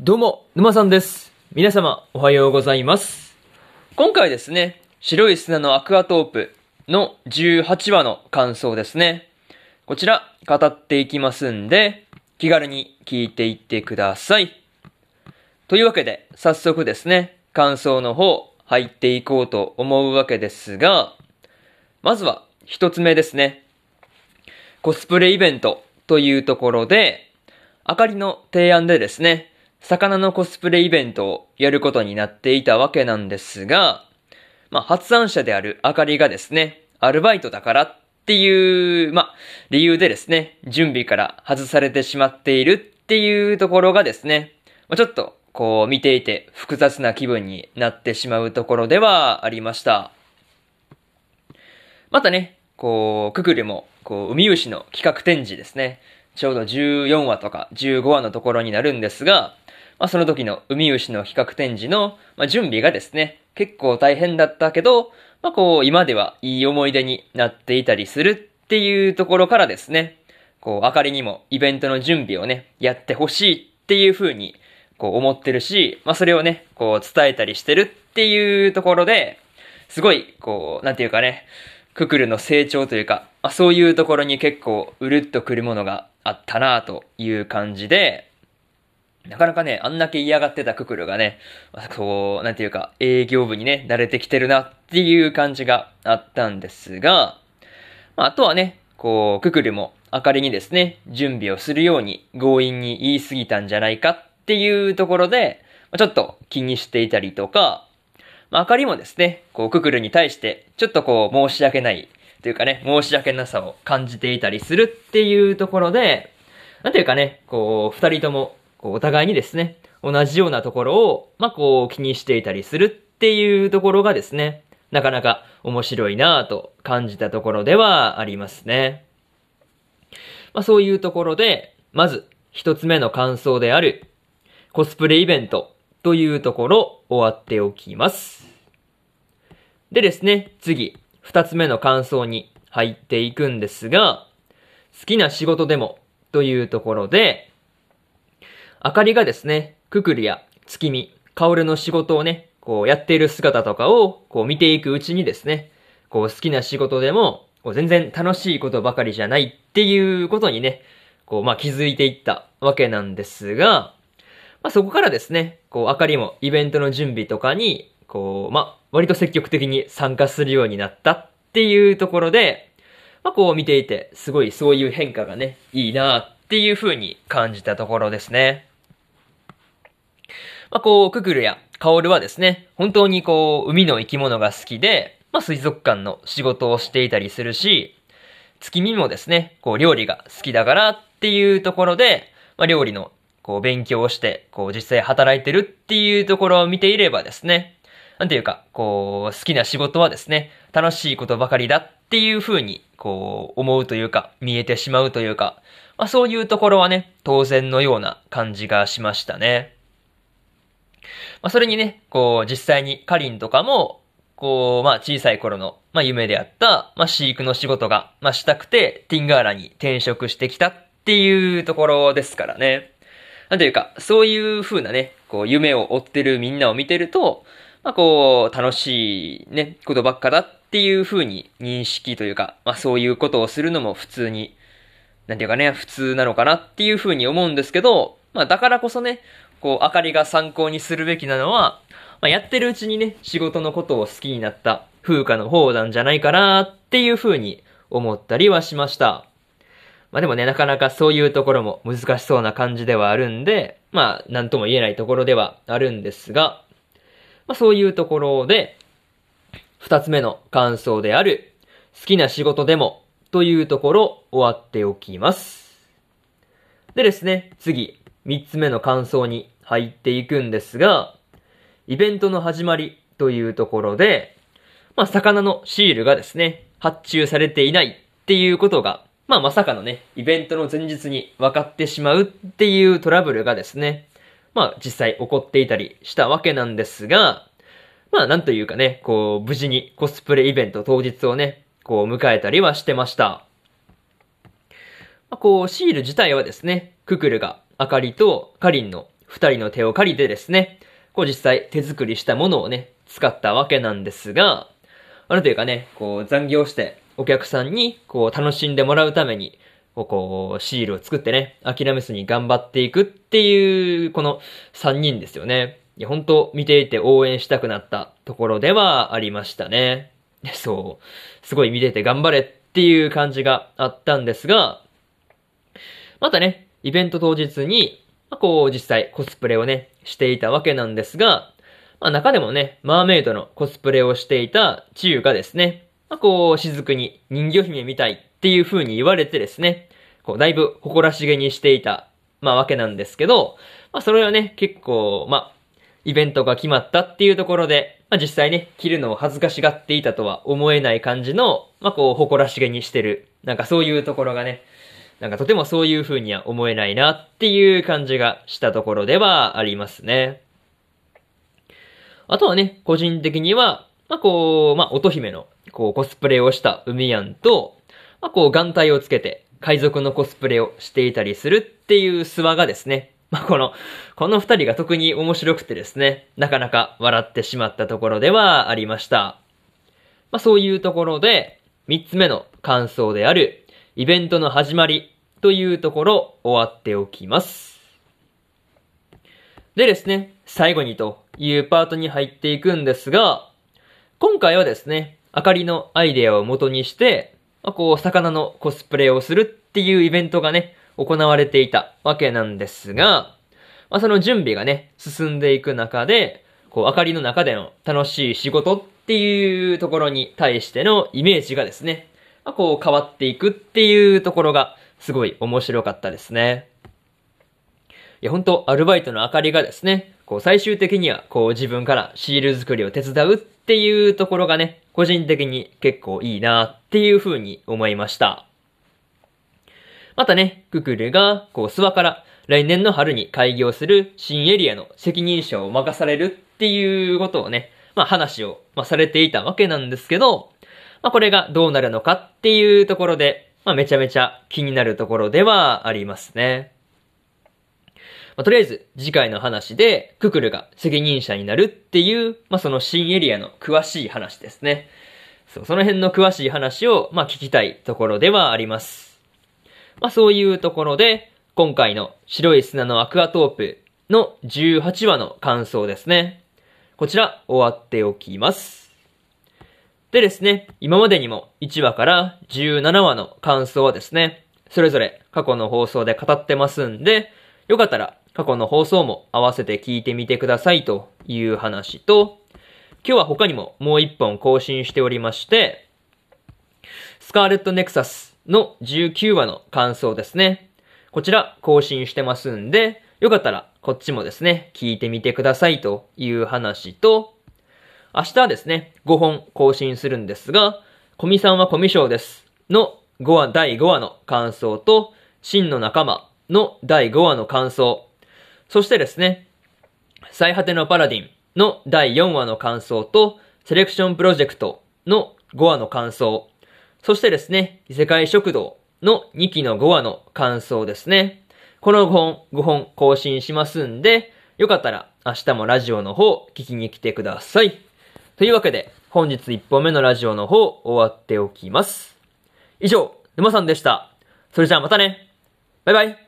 どうも、沼さんです。皆様、おはようございます。今回ですね、白い砂のアクアトープの18話の感想ですね。こちら、語っていきますんで、気軽に聞いていってください。というわけで、早速ですね、感想の方、入っていこうと思うわけですが、まずは、一つ目ですね。コスプレイベントというところで、あかりの提案でですね、魚のコスプレイベントをやることになっていたわけなんですが、まあ、発案者であるあかりがですね、アルバイトだからっていう、まあ、理由でですね、準備から外されてしまっているっていうところがですね、まあ、ちょっと、こう、見ていて複雑な気分になってしまうところではありました。またね、こう、ククルも、こう、海牛の企画展示ですね。ちょうど14話とか15話のところになるんですが、まあ、その時の海牛の企画展示の、まあ、準備がですね、結構大変だったけど、まあ、こう、今ではいい思い出になっていたりするっていうところからですね、こう、あかりにもイベントの準備をね、やってほしいっていう風に、こう思ってるし、まあ、それをね、こう伝えたりしてるっていうところで、すごい、こう、なんていうかね、ククルの成長というか、まあ、そういうところに結構うるっとくるものがあったなという感じで、なかなかね、あんだけ嫌がってたククルがね、こう、なんていうか、営業部にね、慣れてきてるなっていう感じがあったんですが、まあ、あとはね、こう、ククルもあかりにですね、準備をするように強引に言い過ぎたんじゃないかっていうところで、ちょっと気にしていたりとか、まあ、あかりもですね、こう、ククルに対して、ちょっとこう、申し訳ない、というかね、申し訳なさを感じていたりするっていうところで、なんていうかね、こう、二人とも、お互いにですね、同じようなところを、まあ、こう、気にしていたりするっていうところがですね、なかなか面白いなぁと感じたところではありますね。まあ、そういうところで、まず、一つ目の感想である、コスプレイベントというところ、終わっておきます。でですね、次、二つ目の感想に入っていくんですが、好きな仕事でもというところで、あかりがですね、くくりや月見、かおるの仕事をね、こうやっている姿とかをこう見ていくうちにですね、こう好きな仕事でも、こう全然楽しいことばかりじゃないっていうことにね、こうまあ気づいていったわけなんですが、まあそこからですね、こうあかりもイベントの準備とかに、こうまあ割と積極的に参加するようになったっていうところで、まあこう見ていて、すごいそういう変化がね、いいなっていう風に感じたところですね。まあこう、ククルやカオルはですね、本当にこう、海の生き物が好きで、まあ水族館の仕事をしていたりするし、月見もですね、こう料理が好きだからっていうところで、まあ料理のこう勉強をして、こう実際働いてるっていうところを見ていればですね、なんていうか、こう、好きな仕事はですね、楽しいことばかりだっていう風に、こう、思うというか、見えてしまうというか、まあそういうところはね、当然のような感じがしましたね。まあそれにね、こう、実際にカリンとかも、こう、まあ小さい頃の、まあ夢であった、まあ飼育の仕事が、まあしたくて、ティンガーラに転職してきたっていうところですからね。なんていうか、そういう風なね、こう、夢を追ってるみんなを見てると、まあこう、楽しいね、ことばっかだっていう風に認識というか、まあそういうことをするのも普通に、なんていうかね、普通なのかなっていう風に思うんですけど、まあだからこそね、こう、あかりが参考にするべきなのは、まあやってるうちにね、仕事のことを好きになった風花の方なんじゃないかなっていう風に思ったりはしました。まあでもね、なかなかそういうところも難しそうな感じではあるんで、まあ、なんとも言えないところではあるんですが、まあそういうところで、二つ目の感想である、好きな仕事でもというところ終わっておきます。でですね、次、三つ目の感想に入っていくんですが、イベントの始まりというところで、まあ魚のシールがですね、発注されていないっていうことが、まあまさかのね、イベントの前日に分かってしまうっていうトラブルがですね、まあ実際起こっていたりしたわけなんですが、まあなんというかね、こう無事にコスプレイベント当日をね、こう迎えたりはしてました。まあ、こうシール自体はですね、ククルがあかりとカリンの二人の手を借りてですね、こう実際手作りしたものをね、使ったわけなんですが、あるというかね、こう残業してお客さんにこう楽しんでもらうために、こう、シールを作ってね、諦めずに頑張っていくっていう、この三人ですよね。いや、本当見ていて応援したくなったところではありましたね。そう。すごい見てて頑張れっていう感じがあったんですが、またね、イベント当日に、まあ、こう実際コスプレをね、していたわけなんですが、まあ中でもね、マーメイドのコスプレをしていたチユがですね、まあこう、雫に人魚姫みたいっていう風に言われてですね、こう、だいぶ誇らしげにしていた、まあわけなんですけど、まあそれはね、結構、まあ、イベントが決まったっていうところで、まあ実際ね、着るのを恥ずかしがっていたとは思えない感じの、まあこう、誇らしげにしてる。なんかそういうところがね、なんかとてもそういう風には思えないなっていう感じがしたところではありますね。あとはね、個人的には、まあこう、まあ乙姫の、こうコスプレをした海やんと、まあこう眼帯をつけて海賊のコスプレをしていたりするっていう諏訪がですね、まあこの、この二人が特に面白くてですね、なかなか笑ってしまったところではありました。まあそういうところで、三つ目の感想である、イベントの始まりというところ終わっておきます。でですね、最後にというパートに入っていくんですが、今回はですね、あかりのアイデアを元にして、まあ、こう、魚のコスプレをするっていうイベントがね、行われていたわけなんですが、まあ、その準備がね、進んでいく中で、こう、あかりの中での楽しい仕事っていうところに対してのイメージがですね、まあ、こう変わっていくっていうところがすごい面白かったですね。いや、本当アルバイトのあかりがですね、こう最終的にはこう自分からシール作りを手伝うっていうところがね、個人的に結構いいなっていう風に思いました。またね、ククルがこう諏訪から来年の春に開業する新エリアの責任者を任されるっていうことをね、まあ話を、まあ、されていたわけなんですけど、まあこれがどうなるのかっていうところで、まあめちゃめちゃ気になるところではありますね。まあ、とりあえず、次回の話で、ククルが責任者になるっていう、まあ、その新エリアの詳しい話ですね。そう、その辺の詳しい話を、まあ、聞きたいところではあります。まあ、そういうところで、今回の白い砂のアクアトープの18話の感想ですね。こちら、終わっておきます。でですね、今までにも1話から17話の感想はですね、それぞれ過去の放送で語ってますんで、よかったら過去の放送も合わせて聞いてみてくださいという話と、今日は他にももう一本更新しておりまして、スカーレットネクサスの19話の感想ですね。こちら更新してますんで、よかったらこっちもですね、聞いてみてくださいという話と、明日はですね、5本更新するんですが、コミさんはコミショウですの5話、第5話の感想と、真の仲間の第5話の感想、そしてですね、最果てのパラディンの第4話の感想と、セレクションプロジェクトの5話の感想、そしてですね、異世界食堂の2期の5話の感想ですね。この5本、5本更新しますんで、よかったら明日もラジオの方聞きに来てください。というわけで、本日1本目のラジオの方終わっておきます。以上、沼さんでした。それじゃあまたね。バイバイ。